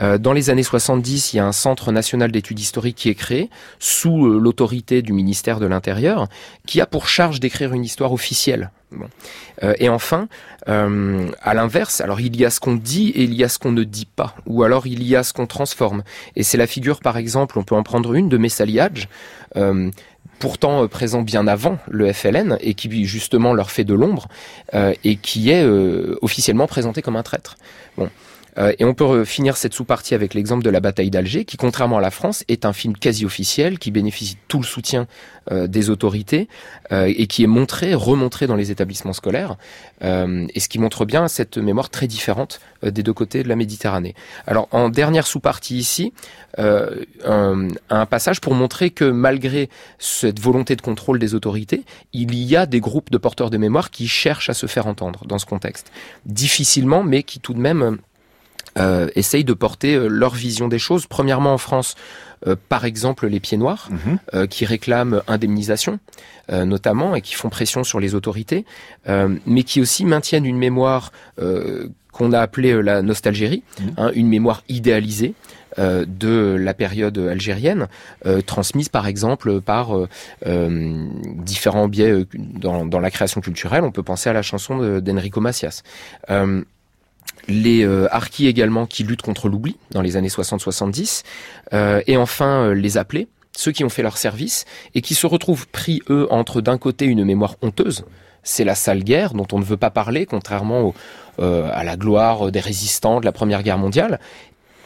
Euh, dans les années 70, il y a un centre national d'études historiques qui est créé, sous l'autorité du ministère de l'Intérieur, qui a pour charge d'écrire une histoire officielle Bon. Euh, et enfin, euh, à l'inverse, alors il y a ce qu'on dit et il y a ce qu'on ne dit pas, ou alors il y a ce qu'on transforme. Et c'est la figure, par exemple, on peut en prendre une de Messali euh, pourtant euh, présent bien avant le FLN et qui justement leur fait de l'ombre et qui est officiellement présenté comme un traître. Bon. Euh, et on peut finir cette sous-partie avec l'exemple de la bataille d'Alger, qui, contrairement à la France, est un film quasi officiel, qui bénéficie de tout le soutien euh, des autorités euh, et qui est montré, remontré dans les établissements scolaires, et ce qui montre bien cette mémoire très différente des deux côtés de la Méditerranée. Alors, en dernière sous-partie ici, un, un passage pour montrer que malgré cette volonté de contrôle des autorités, il y a des groupes de porteurs de mémoire qui cherchent à se faire entendre dans ce contexte. Difficilement, mais qui tout de même euh, essayent de porter euh, leur vision des choses. Premièrement en France, euh, par exemple les pieds noirs, mhm. qui réclament indemnisation notamment et qui font pression sur les autorités, mais qui aussi maintiennent une mémoire qu'on a appelée la nostalgérie, mhm. hein, une mémoire idéalisée. de la période algérienne, transmise par exemple par différents biais dans, dans, la création culturelle. On peut penser à la chanson d'Enrico Macias les euh, également qui luttent contre l'oubli dans les années 60-70, euh, et enfin euh, les appelés, ceux qui ont fait leur service et qui se retrouvent pris, eux, entre d'un côté une mémoire honteuse, c'est la sale guerre dont on ne veut pas parler, contrairement à la gloire des résistants de la Première Guerre mondiale,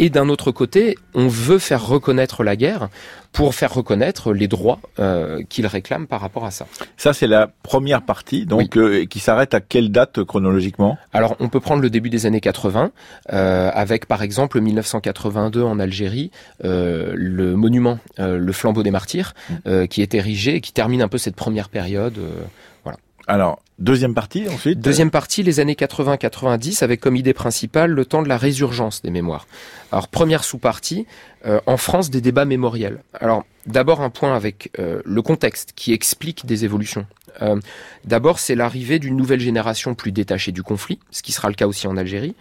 et d'un autre côté, on veut faire reconnaître la guerre pour faire reconnaître les droits euh, qu'ils réclament par rapport à ça. Ça, c'est la première partie, donc euh, qui s'arrête à quelle date chronologiquement? Alors, on peut prendre le début des années 80, euh, avec par exemple 1982 en Algérie, euh, le monument, euh, le flambeau des martyrs, mmh. qui est érigé et qui termine un peu cette première période. voilà. Alors, deuxième partie ensuite Deuxième partie, les années 80-90, avec comme idée principale le temps de la résurgence des mémoires. Alors, première sous-partie, euh, en France, des débats mémoriels. Alors, d'abord un point avec euh, le contexte qui explique des évolutions. Euh, d'abord, c'est l'arrivée d'une nouvelle génération plus détachée du conflit, ce qui sera le cas aussi en Algérie.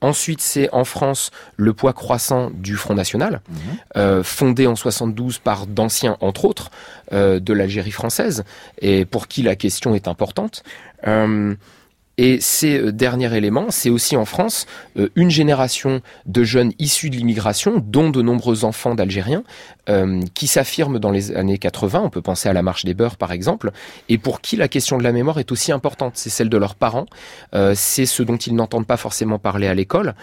Ensuite, c'est en France le poids croissant du Front National, mhm. euh, fondé en 72 par d'anciens, entre autres, euh, de l'Algérie française, et pour qui la question est importante. Euh, et ces euh, derniers éléments, c'est aussi en France euh, une génération de jeunes issus de l'immigration, dont de nombreux enfants d'Algériens, euh, qui s'affirment dans les années 80. On peut penser à la marche des beurs, par exemple, et pour qui la question de la mémoire est aussi importante. C'est celle de leurs parents, c'est ce dont ils n'entendent pas forcément parler à l'école.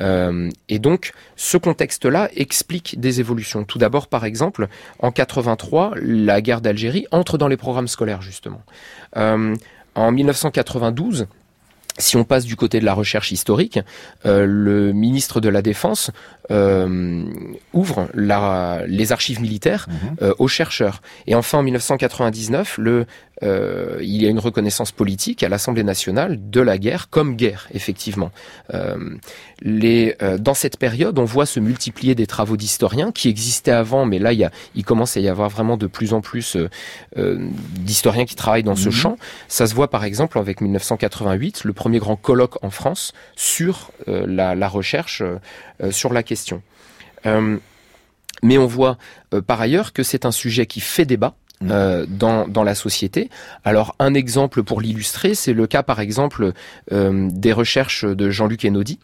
et donc, ce contexte-là explique des évolutions. Tout d'abord, par exemple, en 83, la guerre d'Algérie entre dans les programmes scolaires, justement. en 1992, si on passe du côté de la recherche historique, euh, le ministre de la Défense euh, ouvre la, les archives militaires Mhm. euh, aux chercheurs. Et enfin, en 1999, le, euh, il y a une reconnaissance politique à l'Assemblée nationale de la guerre comme guerre, effectivement. Euh, les, euh, dans cette période, on voit se multiplier des travaux d'historiens qui existaient avant, mais là, il, y a, il commence à y avoir vraiment de plus en plus euh, d'historiens qui travaillent dans ce Mhm. champ. Ça se voit par exemple avec 1988, le premier grand colloque en France sur euh, la, la recherche sur la question. Euh, mais on voit euh, par ailleurs que c'est un sujet qui fait débat. Euh, dans, dans la société. Alors un exemple pour l'illustrer, c'est le cas par exemple euh, des recherches de Jean-Luc Enaudi,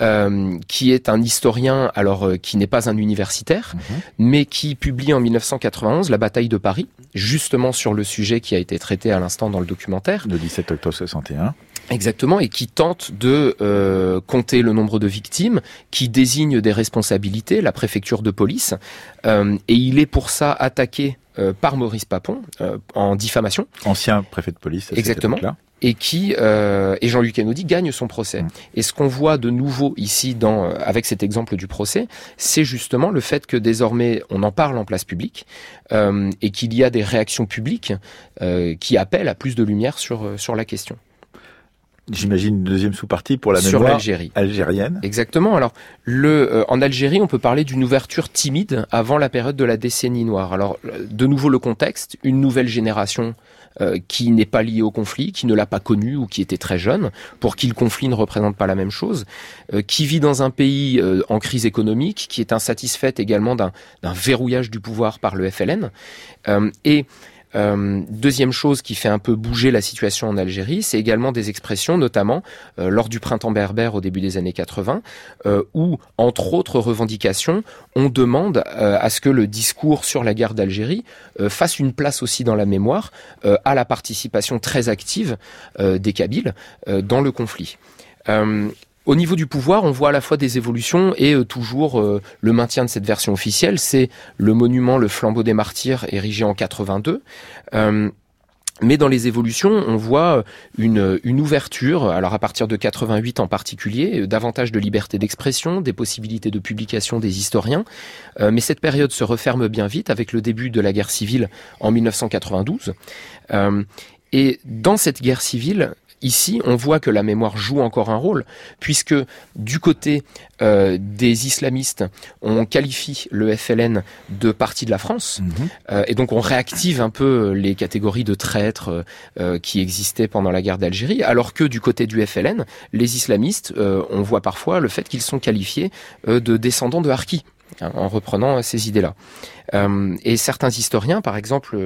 euh, qui est un historien alors euh, qui n'est pas un universitaire, Mhm. mais qui publie en 1991 La bataille de Paris, justement sur le sujet qui a été traité à l'instant dans le documentaire. Le 17 octobre 61. Exactement, et qui tente de euh, compter le nombre de victimes, qui désigne des responsabilités, la préfecture de police, euh, et il est pour ça attaqué euh, par Maurice Papon euh, en diffamation, Ancien préfet de police. à Exactement. et qui euh, et Jean-Luc Enaudi gagne son procès. Mm. Et ce qu'on voit de nouveau ici dans euh, avec cet exemple du procès, c'est justement le fait que désormais on en parle en place publique euh, et qu'il y a des réactions publiques euh, qui appellent à plus de lumière sur euh, sur la question. J'imagine une deuxième sous-partie pour la sur mémoire l'Algérie. algérienne. Exactement. Alors, le, euh, en Algérie, on peut parler d'une ouverture timide avant la période de la décennie noire. Alors, euh, de nouveau le contexte, une nouvelle génération euh, qui n'est pas liée au conflit, qui ne l'a pas connu ou qui était très jeune, pour qui le conflit ne représente pas la même chose, euh, qui vit dans un pays euh, en crise économique, qui est insatisfaite également d'un d'un verrouillage du pouvoir par le FLN, euh, et euh, deuxième chose qui fait un peu bouger la situation en Algérie, c'est également des expressions, notamment euh, lors du printemps berbère au début des années 80, euh, où, entre autres revendications, on demande à ce que le discours sur la guerre d'Algérie fasse une place aussi dans la mémoire à la participation très active des Kabyles dans le conflit. Au niveau du pouvoir, on voit à la fois des évolutions et euh, toujours euh, le maintien de cette version officielle. C'est le monument, le flambeau des martyrs, érigé en 82. Euh, mais dans les évolutions, on voit une, ouverture, alors à partir de 88 en particulier, davantage de liberté d'expression, des possibilités de publication des historiens. Mais cette période se referme bien vite avec le début de la guerre civile en 1992. Euh, et dans cette guerre civile, Ici, on voit que la mémoire joue encore un rôle, puisque du côté euh, des islamistes, on qualifie le FLN de partie de la France, Mhm. euh, et donc on réactive un peu les catégories de traîtres euh, qui existaient pendant la guerre d'Algérie, alors que du côté du FLN, les islamistes, euh, on voit parfois le fait qu'ils sont qualifiés euh, de descendants de Harki, hein, en reprenant euh, ces idées-là. Euh, et certains historiens, par exemple...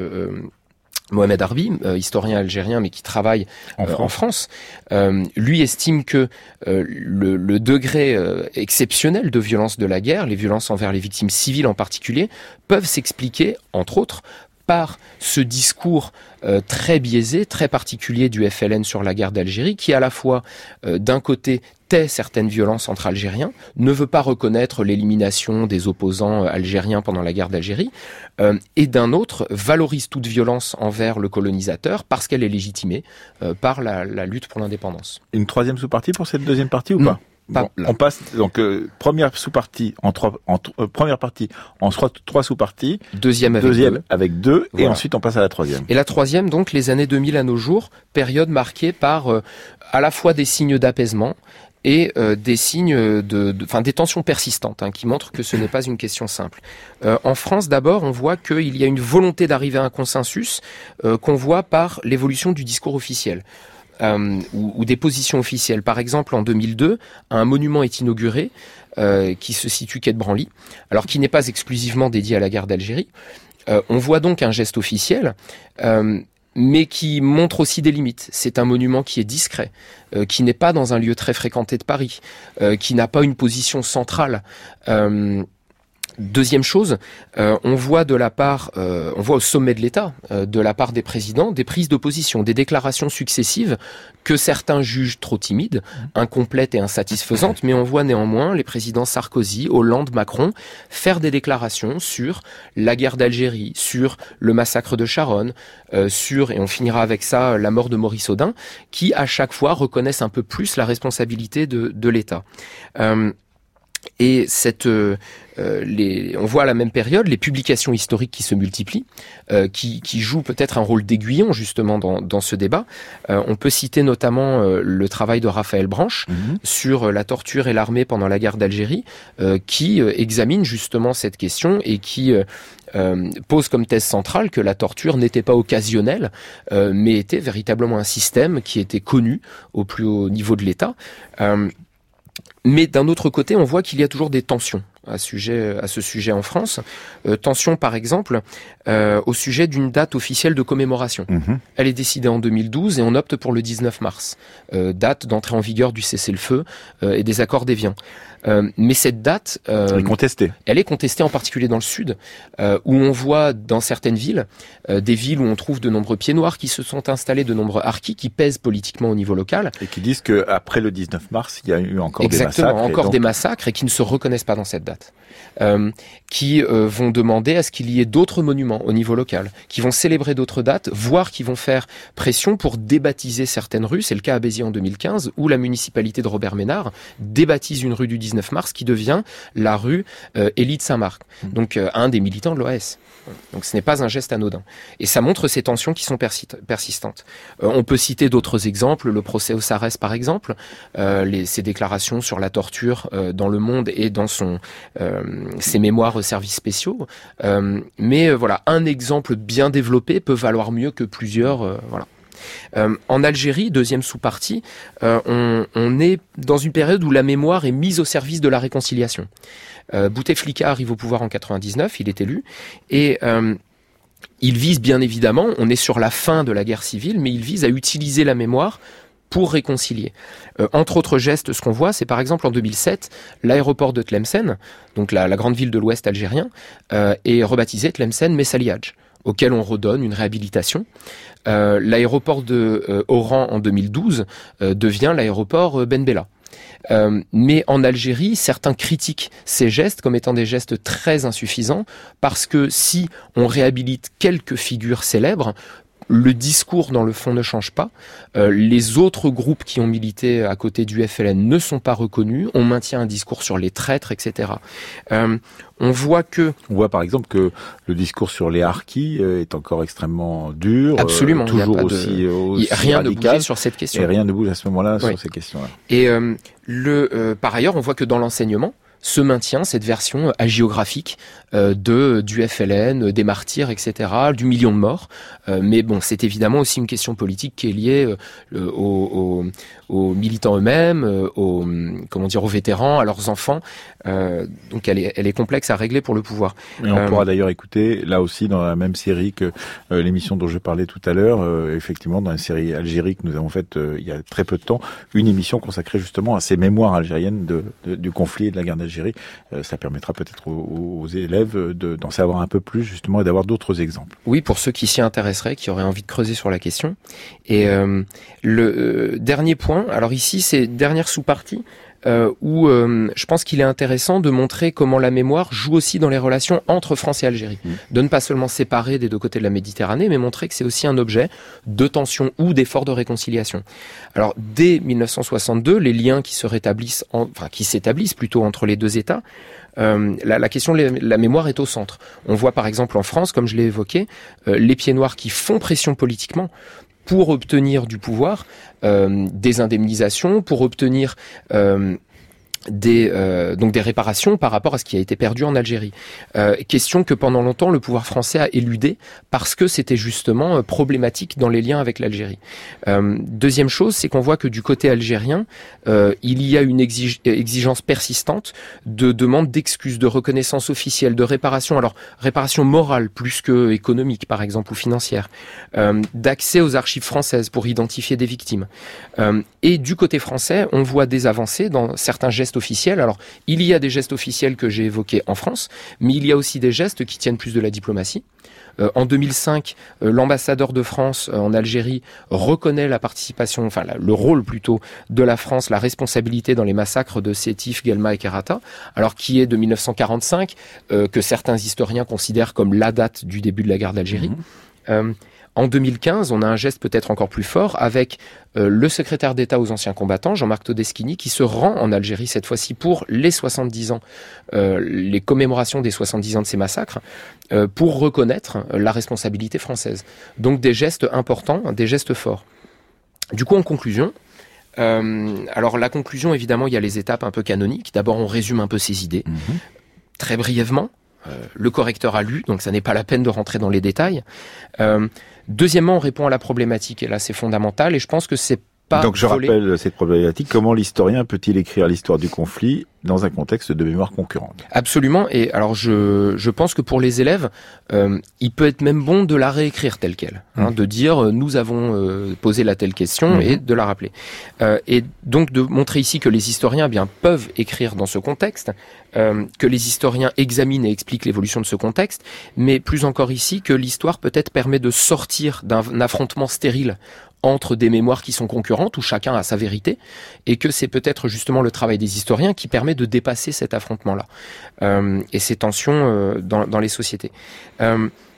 Mohamed Arbi, euh, historien algérien mais qui travaille En euh, France. en France, euh, lui estime que le, le degré exceptionnel de violence de la guerre, les violences envers les victimes civiles en particulier, peuvent s'expliquer, entre autres, par ce discours euh, très biaisé, très particulier du FLN sur la guerre d'Algérie, qui à la fois, euh, d'un côté, tait certaines violences entre Algériens, ne veut pas reconnaître l'élimination des opposants euh, algériens pendant la guerre d'Algérie, euh, et d'un autre, valorise toute violence envers le colonisateur parce qu'elle est légitimée euh, par la, la lutte pour l'indépendance. Une troisième sous-partie pour cette deuxième partie ou Non, pas pas Bon, là. on passe donc euh, première sous-partie en trois, en euh, première partie en trois, trois sous-parties, Deuxième avec deuxième deux. avec deux, et ensuite on passe à la troisième. Et la troisième, donc, les années 2000 à nos jours, période marquée par euh, à la fois des signes d'apaisement et euh, des signes de, de- enfin des tensions persistantes hein, qui montrent que ce n'est pas une question simple. Euh, en France, d'abord, on voit qu'il y a une volonté d'arriver à un consensus euh, qu'on voit par l'évolution du discours officiel. euh, ou, ou des positions officielles. Par exemple, en 2002, un monument est inauguré euh, qui se situe quai de Branly, alors qui n'est pas exclusivement dédié à la guerre d'Algérie. Euh, on voit donc un geste officiel, euh, mais qui montre aussi des limites. C'est un monument qui est discret, euh, qui n'est pas dans un lieu très fréquenté de Paris, euh, qui n'a pas une position centrale. Euh, Deuxième chose, euh, on voit de la part, euh, on voit au sommet de l'État, euh, de la part des présidents, des prises d'opposition, des déclarations successives que certains jugent trop timides, incomplètes et insatisfaisantes, mais on voit néanmoins les présidents Sarkozy, Hollande, Macron faire des déclarations sur la guerre d'Algérie, sur le massacre de Charonne, sur, et on finira avec ça, la mort de Maurice Audin, qui à chaque fois reconnaissent un peu plus la responsabilité de, de l'État. Et cette, euh, euh, les, on voit à la même période les publications historiques qui se multiplient, euh, qui, qui, jouent peut-être un rôle d'aiguillon justement dans, dans ce débat. on peut citer notamment le travail de Raphaël Branche mhm. sur la torture et l'armée pendant la guerre d'Algérie, qui examine justement cette question et qui pose comme thèse centrale que la torture n'était pas occasionnelle, mais était véritablement un système qui était connu au plus haut niveau de l'État. Mais d'un autre côté, on voit qu'il y a toujours des tensions à, sujet, à ce sujet en France. Euh, tension, par exemple, euh, au sujet d'une date officielle de commémoration. Mhm. Elle est décidée en 2012 et on opte pour le 19 mars, euh, date d'entrée en vigueur du cessez-le-feu et des accords d'Évian. Euh, mais cette date, euh, elle est contestée. Elle est contestée en particulier dans le sud, euh, où on voit dans certaines villes, des villes où on trouve de nombreux pieds noirs qui se sont installés, de nombreux harkis qui pèsent politiquement au niveau local. Et qui disent qu'après le 19 mars, il y a eu encore des massacres. encore des massacres et qui ne se reconnaissent pas dans cette date. Qui vont demander à ce qu'il y ait d'autres monuments au niveau local, qui vont célébrer d'autres dates, voire qui vont faire pression pour débaptiser certaines rues. C'est le cas à Béziers en 2015, où la municipalité de Robert Ménard débaptise une rue du 19 mars qui devient la rue euh, Élie de Saint-Marc, mmh. donc un des militants de l'OS. Donc ce n'est pas un geste anodin. Et ça montre ces tensions qui sont persistantes. on peut citer d'autres exemples, le procès au Sarès par exemple, les, ses déclarations sur la torture dans le monde et dans son ses mémoires services spéciaux. Euh, mais euh, voilà, un exemple bien développé peut valoir mieux que plusieurs. Euh, en Algérie, deuxième sous-partie, on, est dans une période où la mémoire est mise au service de la réconciliation. Bouteflika arrive au pouvoir en 99, il est élu, et il vise bien évidemment, on est sur la fin de la guerre civile, mais il vise à utiliser la mémoire pour réconcilier. Euh, entre autres gestes, ce qu'on voit, c'est par exemple en 2007, l'aéroport de Tlemcen, donc la, grande ville de l'Ouest algérien, euh, est rebaptisé Tlemcen Messaliadj auquel on redonne une réhabilitation. Euh, l'aéroport de Oran en 2012 devient l'aéroport Ben Bella. mais en Algérie, certains critiquent ces gestes comme étant des gestes très insuffisants parce que si on réhabilite quelques figures célèbres, le discours dans le fond ne change pas. Euh, les autres groupes qui ont milité à côté du FLN ne sont pas reconnus. On maintient un discours sur les traîtres, etc. Euh, on voit que... On voit par exemple que le discours sur les harkis euh, est encore extrêmement dur. Absolument. toujours aussi, Rien ne bouge sur cette question. Et rien ne bouge à ce moment-là sur ces questions-là. Et le, par ailleurs, on voit que dans l'enseignement, se maintient cette version hagiographique euh, de du FLN, des martyrs, etc., du million de morts. Euh, mais bon, c'est évidemment aussi une question politique qui est liée euh, aux, aux, militants eux-mêmes, aux comment dire, aux vétérans, à leurs enfants. donc elle est, elle est complexe à régler pour le pouvoir. Et on pourra d'ailleurs écouter là aussi dans la même série que l'émission dont je parlais tout à l'heure, effectivement dans la série Algérie que nous avons faite il y a très peu de temps, une émission consacrée justement à ces mémoires algériennes de, du conflit et de la guerre d'Algérie. Ça permettra peut-être aux, aux élèves d'en savoir un peu plus justement et d'avoir d'autres exemples. Oui, pour ceux qui s'y intéresseraient, qui auraient envie de creuser sur la question. Et euh, le euh, dernier point, alors ici c'est dernière sous-partie, euh, où euh, je pense qu'il est intéressant de montrer comment la mémoire joue aussi dans les relations entre France et Algérie. Mmh. De ne pas seulement séparer des deux côtés de la Méditerranée, mais montrer que c'est aussi un objet de tension ou d'effort de réconciliation. Alors, dès 1962, les liens qui se rétablissent, enfin qui s'établissent plutôt entre les deux États, euh, la, la, question de la mémoire est au centre. On voit par exemple en France, comme je l'ai évoqué, euh, les pieds noirs qui font pression politiquement pour obtenir du pouvoir, euh, des indemnisations, pour obtenir euh, des euh, donc des réparations par rapport à ce qui a été perdu en Algérie. Euh, question que pendant longtemps le pouvoir français a éludé parce que c'était justement euh, problématique dans les liens avec l'Algérie. Euh, deuxième chose, c'est qu'on voit que du côté algérien, euh, il y a une exigence persistante de demande d'excuses, de reconnaissance officielle, de réparation. Alors réparation morale plus que économique par exemple ou financière, d'accès aux archives françaises pour identifier des victimes. et du côté français, on voit des avancées dans certains gestes gestes officiels. Alors, il y a des gestes officiels que j'ai évoqués en France, mais il y a aussi des gestes qui tiennent plus de la diplomatie. Euh, en 2005, euh, l'ambassadeur de France euh, en Algérie reconnaît la participation, enfin le rôle plutôt de la France, la responsabilité dans les massacres de Sétif, Guelma et Karata, alors qui est de 1945, que certains historiens considèrent comme la date du début de la guerre d'Algérie. Mmh. En 2015, on a un geste peut-être encore plus fort avec euh, le secrétaire d'État aux anciens combattants, Jean-Marc Todeschini, qui se rend en Algérie cette fois-ci pour les 70 ans, euh, les commémorations des 70 ans de ces massacres, euh, pour reconnaître la responsabilité française. Donc des gestes importants, des gestes forts. Du coup, en conclusion, alors la conclusion, évidemment, il y a les étapes un peu canoniques. D'abord, on résume un peu ses idées, mhm. très brièvement. le correcteur a lu, donc ça n'est pas la peine de rentrer dans les détails. Deuxièmement, on répond à la problématique, et là c'est fondamental, et je pense que c'est pas Donc je rappelle cette problématique, comment l'historien peut-il écrire l'histoire du conflit dans un contexte de mémoire concurrente? Absolument. Et alors je, je pense que pour les élèves, euh, il peut être même bon de la réécrire telle qu'elle, hein, mmh. de dire euh, nous avons euh, posé la telle question mmh. et de la rappeler. Euh, et donc de montrer ici que les historiens eh bien peuvent écrire dans ce contexte, euh, que les historiens examinent et expliquent l'évolution de ce contexte, mais plus encore ici que l'histoire peut-être permet de sortir d'un affrontement stérile entre des mémoires qui sont concurrentes, où chacun a sa vérité, et que c'est peut-être justement le travail des historiens qui permet de dépasser cet affrontement-là euh, et ces tensions euh, dans, dans, les sociétés.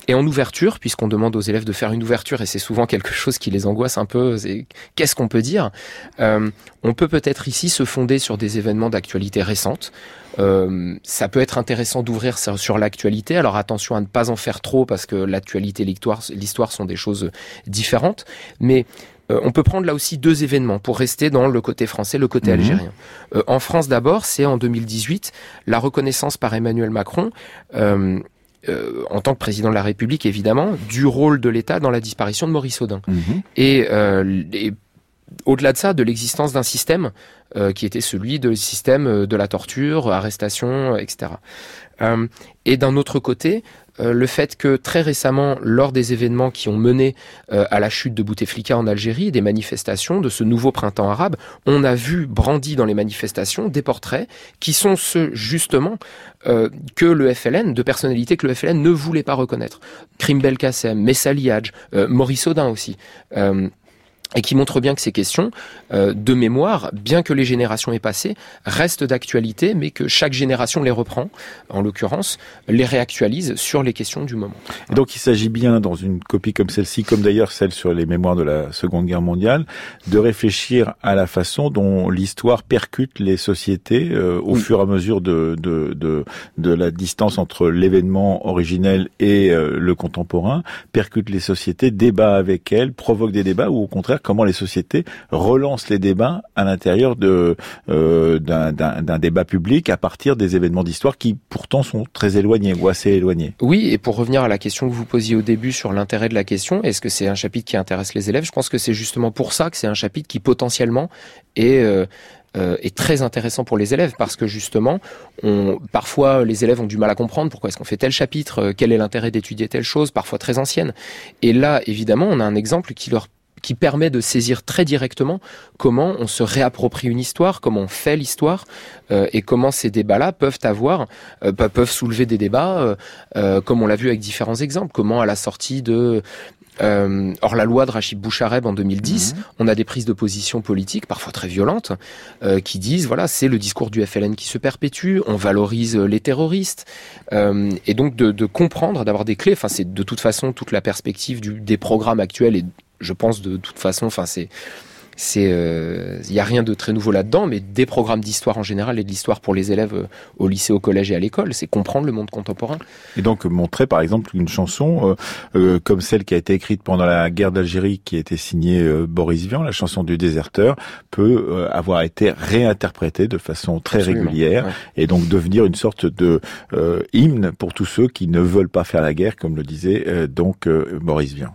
Euh, et en ouverture, puisqu'on demande aux élèves de faire une ouverture, et c'est souvent quelque chose qui les angoisse un peu, qu'est-ce qu'on peut dire? Euh, On peut peut-être ici se fonder sur des événements d'actualité récente. Euh, ça peut être intéressant d'ouvrir sur l'actualité. Alors attention à ne pas en faire trop, parce que l'actualité et l'histoire sont des choses différentes. Mais euh, on peut prendre là aussi deux événements pour rester dans le côté français, le côté mhm. algérien. Euh, en France d'abord, c'est en 2018 la reconnaissance par Emmanuel Macron euh, en tant que président de la République, évidemment, du rôle de l'État dans la disparition de Maurice Audin. Mhm. Euh, et, au-delà de ça, de l'existence d'un système euh, qui était celui de système de la torture, arrestation, etc. et d'un autre côté, euh, le fait que très récemment, lors des événements qui ont mené euh, à la chute de Bouteflika en Algérie, des manifestations de ce nouveau printemps arabe, on a vu brandis dans les manifestations des portraits qui sont ceux justement euh, que le FLN, de personnalités que le FLN ne voulait pas reconnaître. Krim Belkacem, Messali Hadj, Maurice Audin aussi et qui montre bien que ces questions euh, de mémoire, bien que les générations aient passé, restent d'actualité, mais que chaque génération les reprend, en l'occurrence, les réactualise sur les questions du moment. donc il s'agit bien, dans une copie comme celle-ci, comme d'ailleurs celle sur les mémoires de la Seconde Guerre mondiale, de réfléchir à la façon dont l'histoire percute les sociétés euh, au fur et à mesure de, de, de, de la distance entre l'événement originel et euh, le contemporain, percute les sociétés, débat avec elles, provoque des débats, ou au contraire comment les sociétés relancent les débats à l'intérieur de euh, d'un débat public à partir des événements d'histoire qui pourtant sont très éloignés ou assez éloignés. Oui, et pour revenir à la question que vous posiez au début sur l'intérêt de la question, est-ce que c'est un chapitre qui intéresse les élèves? Je pense que c'est justement pour ça que c'est un chapitre qui potentiellement est euh, euh, est très intéressant pour les élèves parce que justement, parfois les élèves ont du mal à comprendre pourquoi est-ce qu'on fait tel chapitre, quel est l'intérêt d'étudier telle chose, parfois très ancienne. Et là, évidemment, on a un exemple qui leur qui permet de saisir très directement comment on se réapproprie une histoire, comment on fait l'histoire euh, et comment ces débats-là peuvent avoir, euh, peuvent soulever des débats, euh, comme on l'a vu avec différents exemples. Comment à la sortie de Or la loi de Rachid Bouchareb en 2010, mhm. on a des prises de position politiques, parfois très violentes, qui disent voilà c'est le discours du FLN qui se perpétue, on valorise les terroristes, et donc de, de comprendre, d'avoir des clés. Enfin c'est de toute façon toute la perspective du, des programmes actuels et je pense de toute façon, enfin c'est c'est il euh, y a rien de très nouveau là-dedans, mais des programmes d'histoire en général et de l'histoire pour les élèves euh, au lycée, au collège et à l'école, c'est comprendre le monde contemporain. Et donc montrer par exemple une chanson euh, comme celle qui a été écrite pendant la guerre d'Algérie, qui a été signée Boris Vian, la chanson du déserteur, peut avoir été réinterprétée de façon très régulière et donc devenir une sorte de hymne pour tous ceux qui ne veulent pas faire la guerre, comme le disait donc Boris Vian.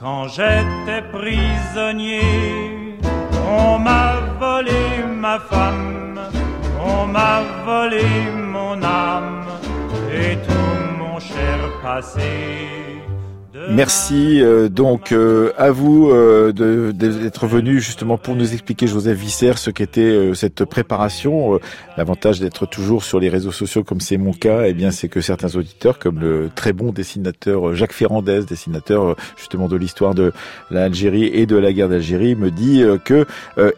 Quand j'étais prisonnier, on m'a volé ma femme, on m'a volé mon âme et tout mon cher passé. Merci euh, donc euh, à vous euh, d'être venu justement pour nous expliquer, Joseph Visser, ce qu'était cette préparation. L'avantage d'être toujours sur les réseaux sociaux comme c'est mon cas, eh bien c'est que certains auditeurs, comme le très bon dessinateur Jacques Ferrandez, dessinateur justement de l'histoire de l'Algérie et de la guerre d'Algérie, me dit que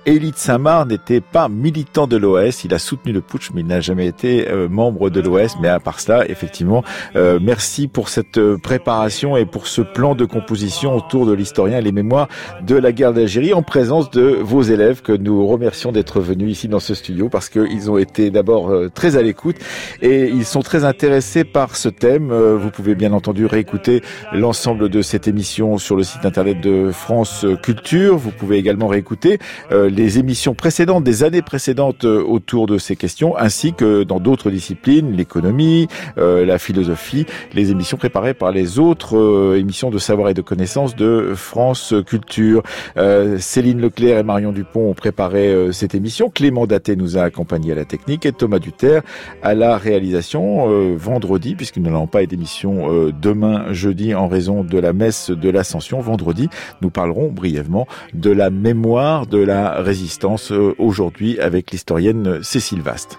Élite Samar n'était pas militant de l'OS. Il a soutenu le putsch, mais il n'a jamais été membre de l'OS. Mais à part cela, effectivement, merci pour cette préparation et pour ce plan de composition autour de l'historien et les mémoires de la guerre d'Algérie en présence de vos élèves que nous remercions d'être venus ici dans ce studio parce qu'ils ont été d'abord euh, très à l'écoute et ils sont très intéressés par ce thème. Euh, vous pouvez bien entendu réécouter l'ensemble de cette émission sur le site internet de France Culture. Vous pouvez également réécouter euh, les émissions précédentes des années précédentes autour de ces questions ainsi que dans d'autres disciplines, l'économie, la philosophie, les émissions préparées par les autres émission de savoir et de connaissance de France Culture. Euh, Céline Leclerc et Marion Dupont ont préparé euh, cette émission. Clément Daté nous a accompagnés à la technique et Thomas Duterre à la réalisation euh, vendredi, puisque nous n'allons pas d'émission demain jeudi en raison de la messe de l'Ascension. Vendredi, nous parlerons brièvement de la mémoire de la résistance aujourd'hui avec l'historienne Cécile Vaste.